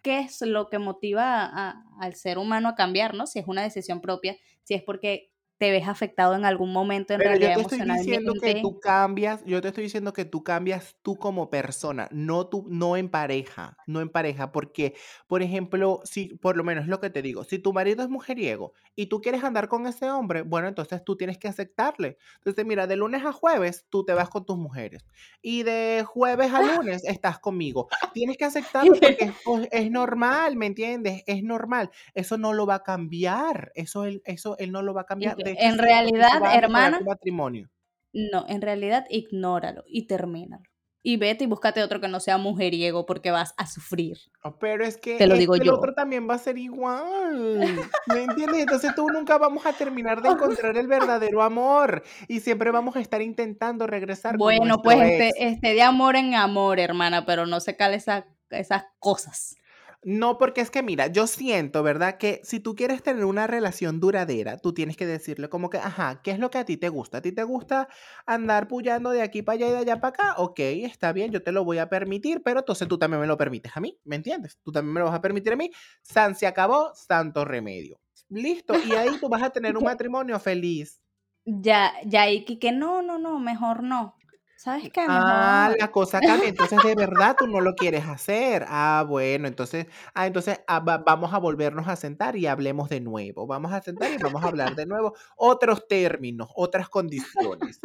S2: qué es lo que motiva a- a- al ser humano a cambiar, ¿no? Si es una decisión propia, si es porque te ves afectado en algún momento en
S1: Pero yo
S2: realidad
S1: te estoy diciendo que tú cambias, yo te estoy diciendo que tú cambias tú como persona, no tú, no en pareja, no en pareja, porque, por ejemplo, si, por lo menos lo que te digo, si tu marido es mujeriego y tú quieres andar con ese hombre, bueno, entonces tú tienes que aceptarle. Entonces, mira, de lunes a jueves tú te vas con tus mujeres y de jueves a lunes estás conmigo. Tienes que aceptarlo porque es, es normal, ¿me entiendes? Es normal. Eso no lo va a cambiar, eso él, eso él no lo va a cambiar. De
S2: en realidad, hermana,
S1: matrimonio.
S2: no, en realidad ignóralo y termínalo. Y vete y búscate otro que no sea mujeriego porque vas a sufrir.
S1: Ah, Pero es que,
S2: Te lo digo
S1: que el
S2: yo.
S1: otro también va a ser igual. ¿Me entiendes? Entonces tú nunca vamos a terminar de encontrar el verdadero amor. Y siempre vamos a estar intentando regresar
S2: Bueno, pues este, este de amor en amor, hermana, pero no se cale esa- esas cosas.
S1: No, porque es que mira, yo siento, ¿verdad? Que si tú quieres tener una relación duradera, tú tienes que decirle como que, ajá, ¿qué es lo que a ti te gusta? ¿A ti te gusta andar pullando de aquí para allá y de allá para acá? Ok, está bien, yo te lo voy a permitir, pero entonces tú también me lo permites a mí, ¿me entiendes? Tú también me lo vas a permitir a mí. San se acabó, santo remedio. Listo, y ahí tú vas a tener un matrimonio feliz.
S2: Ya, ya, y que, no, no, no, mejor no. ¿Sabes qué?
S1: Ah,
S2: Mejor.
S1: la cosa cambia. Entonces, de verdad, tú no lo quieres hacer. Ah, bueno, entonces, ah, entonces ah, va- vamos a volvernos a sentar y hablemos de nuevo. Vamos a sentar y vamos a hablar de nuevo otros términos, otras condiciones.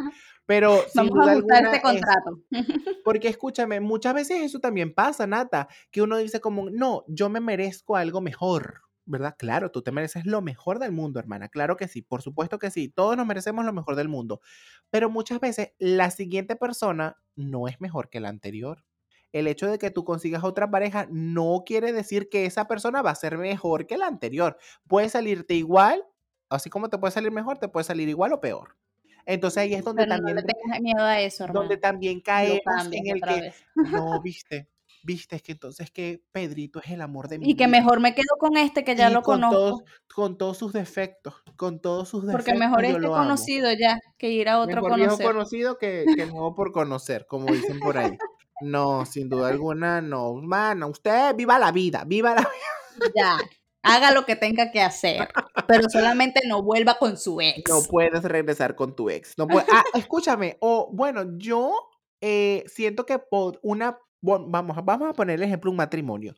S1: Pero sin
S2: Vamos a
S1: duda
S2: ajustar
S1: alguna
S2: este
S1: es,
S2: contrato.
S1: porque escúchame, muchas veces eso también pasa, Nata, que uno dice como, no, yo me merezco algo mejor. ¿Verdad? Claro, tú te mereces lo mejor del mundo, hermana. Claro que sí, por supuesto que sí. Todos nos merecemos lo mejor del mundo. Pero muchas veces la siguiente persona no es mejor que la anterior. El hecho de que tú consigas otra pareja no quiere decir que esa persona va a ser mejor que la anterior. Puede salirte igual, así como te puede salir mejor, te puede salir igual o peor. Entonces ahí es donde
S2: Pero no
S1: también,
S2: le tengas miedo a eso,
S1: donde
S2: hermano.
S1: también
S2: Lo
S1: caemos en el que,
S2: vez.
S1: no, viste, viste, es que entonces que Pedrito es el amor de mi
S2: Y que
S1: vida.
S2: mejor me quedo con este que ya
S1: Y
S2: lo
S1: con todos,
S2: conozco.
S1: con todos sus defectos, con todos sus defectos,
S2: Porque mejor este
S1: amo.
S2: conocido ya que ir a otro
S1: Mejor viejo
S2: conocer.
S1: conocido que, que nuevo por conocer, como dicen por ahí. No, sin duda alguna, no. Mano, usted viva la vida, viva la vida.
S2: Ya, haga lo que tenga que hacer, pero solamente no vuelva con su ex.
S1: No puedes regresar con tu ex. No Ah, escúchame, o bueno, yo eh, siento que por una, bueno, vamos, vamos a poner el ejemplo un matrimonio.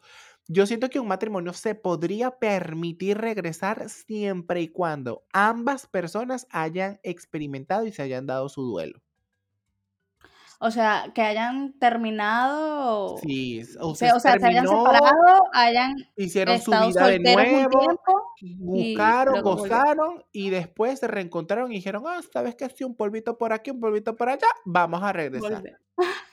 S1: Yo siento que un matrimonio se podría permitir regresar siempre y cuando ambas personas hayan experimentado y se hayan dado su duelo.
S2: O sea, que hayan terminado,
S1: Sí,
S2: o
S1: usted
S2: sea, o sea, se hayan separado, hayan
S1: hicieron su vida de nuevo,
S2: y
S1: buscaron, gozaron y después se reencontraron y dijeron, ah, ¿sabes qué? Sí, un polvito por aquí, un polvito por allá, vamos a regresar.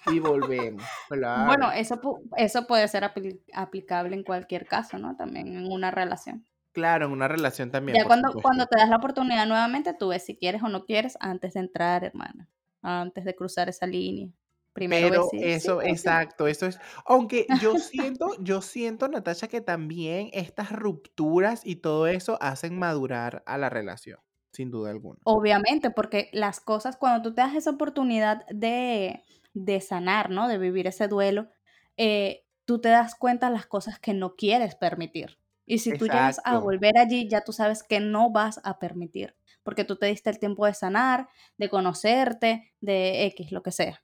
S1: Y volvemos,
S2: Bueno, eso, eso puede ser apli- aplicable en cualquier caso, ¿no? También en una relación.
S1: Claro, en una relación también,
S2: Ya cuando,
S1: supuesto.
S2: cuando te das la oportunidad nuevamente, tú ves si quieres o no quieres antes de entrar, hermana. Antes de cruzar esa línea. Primero
S1: Pero eso,
S2: sí.
S1: exacto, eso es. Aunque yo siento, yo siento, Natasha, que también estas rupturas y todo eso hacen madurar a la relación, sin duda alguna.
S2: Obviamente, porque las cosas, cuando tú te das esa oportunidad de, de sanar, ¿no? De vivir ese duelo, eh, tú te das cuenta de las cosas que no quieres permitir. Y si tú llegas a
S1: Exacto.
S2: volver allí, ya tú sabes que no vas a permitir, porque tú te diste el tiempo de sanar, de conocerte, de X, lo que sea.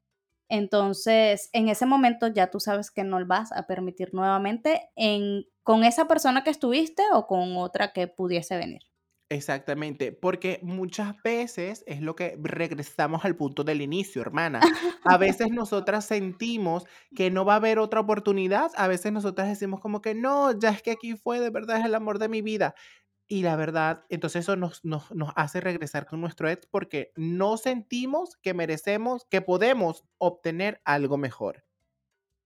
S2: Entonces, en ese momento ya tú sabes que no vas a permitir nuevamente en, con esa persona que estuviste o con otra que pudiese venir.
S1: Exactamente, porque muchas veces es lo que regresamos al punto del inicio, hermana. A veces nosotras sentimos que no va a haber otra oportunidad, a veces nosotras decimos como que no, ya es que aquí fue, de verdad es el amor de mi vida. Y la verdad, entonces eso nos, nos, nos hace regresar con nuestro ex porque no sentimos que merecemos, que podemos obtener algo mejor.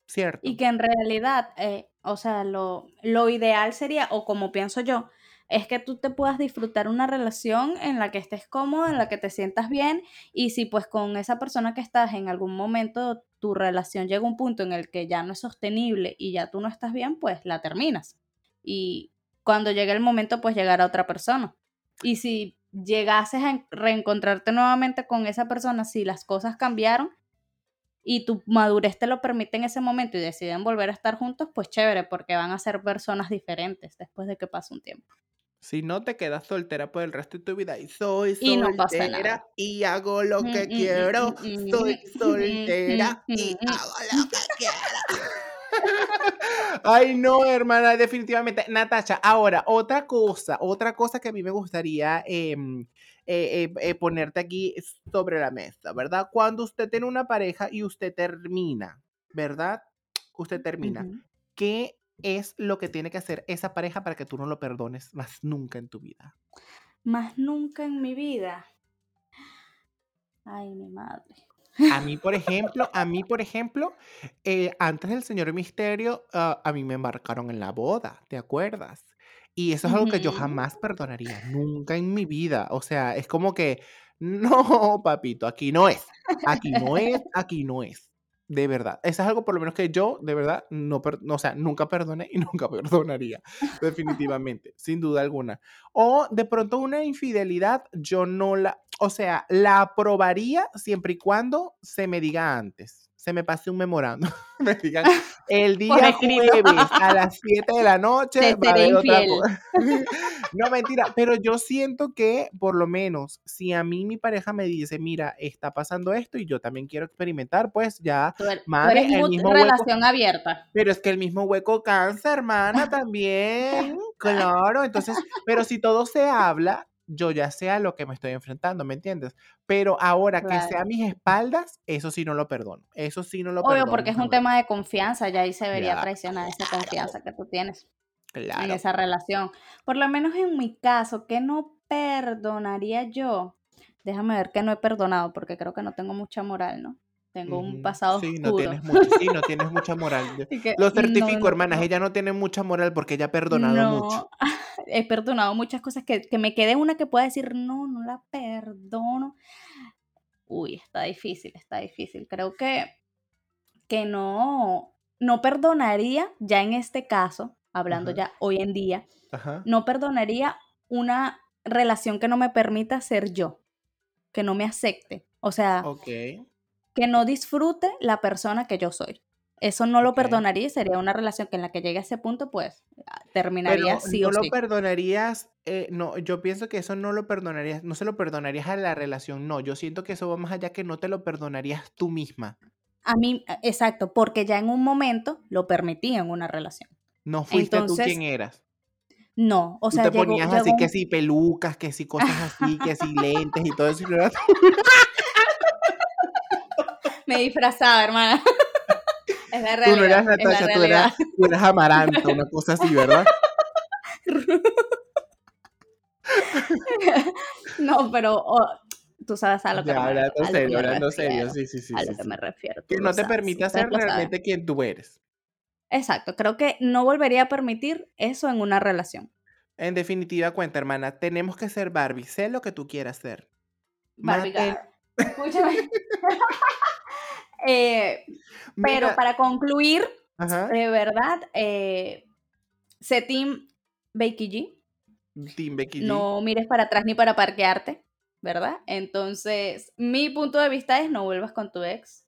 S1: ¿Cierto?
S2: Y que en realidad, eh, o sea, lo, lo ideal sería, o como pienso yo, es que tú te puedas disfrutar una relación en la que estés cómoda, en la que te sientas bien, y si pues con esa persona que estás en algún momento tu relación llega a un punto en el que ya no es sostenible y ya tú no estás bien, pues la terminas. Y cuando llegue el momento, pues llegará otra persona. Y si llegases a en- reencontrarte nuevamente con esa persona, si las cosas cambiaron, y tu madurez te lo permite en ese momento y deciden volver a estar juntos, pues chévere, porque van a ser personas diferentes después de que pase un tiempo.
S1: Si no te quedas soltera por el resto de tu vida y soy
S2: Y no pasa
S1: soltera
S2: nada.
S1: y hago lo
S2: Mm,
S1: que
S2: mm,
S1: quiero,
S2: mm, mm,
S1: soy soltera y hago lo que quiero. Ay, no, hermana, definitivamente. Natacha, ahora, otra cosa, otra cosa que a mí me gustaría em, eh, eh, eh, ponerte aquí sobre la mesa, ¿verdad? Cuando usted tiene una pareja y usted termina, ¿verdad? Usted termina. ¿Qué es lo que tiene que hacer esa pareja para que tú no lo perdones más nunca en tu vida?
S2: Más nunca en mi vida. Ay, mi madre.
S1: A mí, por ejemplo, a mí, por ejemplo, eh, antes del Señor Misterio, ah, a mí me embarcaron en la boda, ¿te acuerdas? Y eso es algo que yo jamás perdonaría, nunca en mi vida. O sea, es como que, no, papito, aquí no es, aquí no es, aquí no es. De verdad. Eso es algo por lo menos que yo, de verdad, no, no, o sea, nunca perdoné y nunca perdonaría. Definitivamente, sin duda alguna. O de pronto una infidelidad, yo no la, o sea, la aprobaría siempre y cuando se me diga antes, se me pase un memorando, me digan el día jueves a las 7 de la noche
S2: Te
S1: va a haber otra cosa. No, mentira, pero yo siento que por lo menos si a mí mi pareja me dice, mira, está pasando esto y yo también quiero experimentar, pues ya,
S2: Tú eres, tú
S1: mami,
S2: eres
S1: el
S2: mood
S1: mismo hueco,
S2: relación abierta.
S1: pero es que el mismo hueco cansa, hermana, también, claro, entonces, pero si todo se habla, yo ya sé a lo que me estoy enfrentando, ¿me entiendes? Pero ahora que sea a mis espaldas, eso sí no lo perdono, eso sí no lo
S2: Obvio,
S1: perdono
S2: porque es un tema de confianza, ya ahí se vería
S1: Claro,
S2: traicionar esa confianza que tú tienes en
S1: claro.
S2: esa relación. Por lo menos en mi caso, ¿qué no perdonaría yo? Déjame ver qué no he perdonado, porque creo que no tengo mucha moral, ¿no? Tengo un pasado
S1: Sí, no tienes mucho, sí, no tienes mucha moral.
S2: Que
S1: Lo certifico,
S2: no,
S1: hermanas,
S2: no,
S1: ella no tiene mucha moral porque ella ha perdonado mucho.
S2: no. He perdonado muchas cosas que, que me quede una que pueda decir, no, no la perdono. Uy, está difícil, está difícil. Creo que, que no, no perdonaría, ya en este caso, hablando
S1: Ajá.
S2: ya hoy en día,
S1: Ajá.
S2: no perdonaría una relación que no me permita ser yo, que no me acepte. O sea,
S1: Ok.
S2: Que no disfrute la persona que yo soy. Eso no lo perdonaría y sería una relación que en la que llegue a ese punto, pues ah,
S1: Pero
S2: terminaría sí
S1: no
S2: o
S1: lo
S2: sí.
S1: perdonarías, eh, no, yo pienso que eso no lo perdonarías, no se lo perdonarías a la relación, no, yo siento que eso va más allá que no te lo perdonarías tú misma.
S2: A mí, eh, exacto, porque ya en un momento lo permití en una relación.
S1: No fuiste tú quien eras.
S2: no, o
S1: Tú
S2: sea,
S1: te
S2: llegó,
S1: ponías
S2: llegó
S1: así que si pelucas, que si cosas así, que si lentes y todo eso.
S2: Me disfrazaba, hermana. es la
S1: Tú no eras
S2: realidad,
S1: Natasha, tú
S2: realidad.
S1: eras, tú eras Amaranta, una cosa así, ¿verdad?
S2: no, pero oh, tú sabes a lo que
S1: Ya,
S2: me,
S1: hablando
S2: que
S1: serio,
S2: me
S1: hablando serio, sí, sí, sí,
S2: A
S1: sí,
S2: lo que me refiero,
S1: Que no te
S2: sabes. Ustedes
S1: ser realmente quien tú eres.
S2: Exacto, creo que no volvería a permitir eso en una relación.
S1: En definitiva cuenta, hermana, tenemos que ser Barbie, sé lo que tú quieras ser.
S2: Barbie
S1: Mate.
S2: Escúchame. Eh, pero para concluir,
S1: ajá,
S2: de verdad, eh, sé team Becky G.
S1: Team Becky G.
S2: No mires para atrás ni para parquearte, ¿verdad? Entonces, mi punto de vista es no vuelvas con tu ex.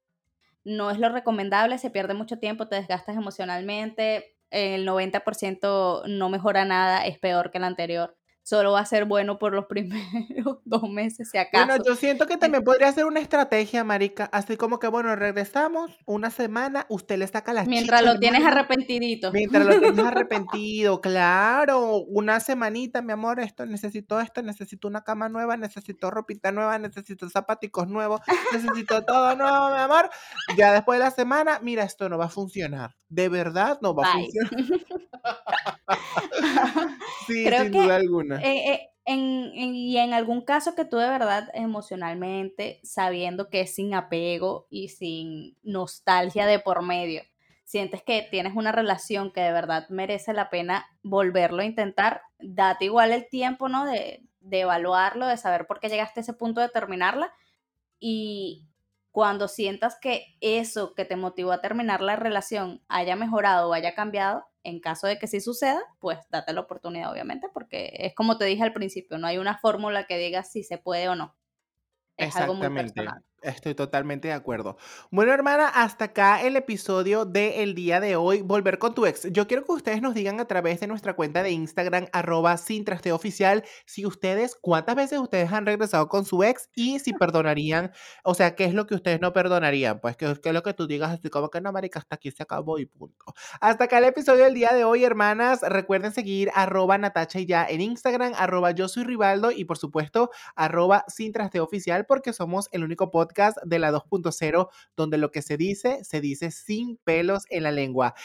S2: No es lo recomendable, se pierde mucho tiempo, te desgastas emocionalmente. El 90% no mejora nada, es peor que el anterior. Solo va a ser bueno por los primeros dos meses, si
S1: Bueno,
S2: acaso.
S1: yo siento que también podría ser una estrategia, marica, así como que, bueno, regresamos una semana, usted le saca la
S2: Mientras lo tienes
S1: hermana,
S2: arrepentidito.
S1: mientras lo tienes arrepentido, claro, una semanita, mi amor, esto, necesito esto, necesito una cama nueva, necesito ropita nueva, necesito zapaticos nuevos, necesito todo nuevo, mi amor. Ya después de la semana, mira, esto no va a funcionar, de verdad no va a funcionar. Sí,
S2: Creo
S1: sin
S2: que
S1: duda alguna.
S2: Eh, eh, en, y en algún caso que tú de verdad emocionalmente, sabiendo que es sin apego y sin nostalgia de por medio, sientes que tienes una relación que de verdad merece la pena volverlo a intentar, date igual el tiempo, ¿no? De, de evaluarlo, de saber por qué llegaste a ese punto de terminarla y cuando sientas que eso que te motivó a terminar la relación haya mejorado o haya cambiado, en caso de que sí suceda, pues date la oportunidad, obviamente, porque es como te dije al principio, no hay una fórmula que diga si se puede o no. Es algo muy personal.
S1: Estoy totalmente de acuerdo. Bueno, hermana, hasta acá el episodio del día de hoy, Volver con tu ex. Yo quiero que ustedes nos digan a través de nuestra cuenta de Instagram, arroba sin trasteo oficial, si ustedes, cuántas veces ustedes han regresado con su ex y si perdonarían, o sea, qué es lo que ustedes no perdonarían. Pues que, que es lo que tú digas, así como que no, marica, hasta aquí se acabó y punto. Hasta acá el episodio del día de hoy, hermanas. Recuerden seguir arroba Natacha y ya en Instagram, arroba yo soy Rivaldo y por supuesto, arroba sin trasteo oficial porque somos el único podcast de la 2.0 donde lo que se dice, se dice sin pelos en la lengua.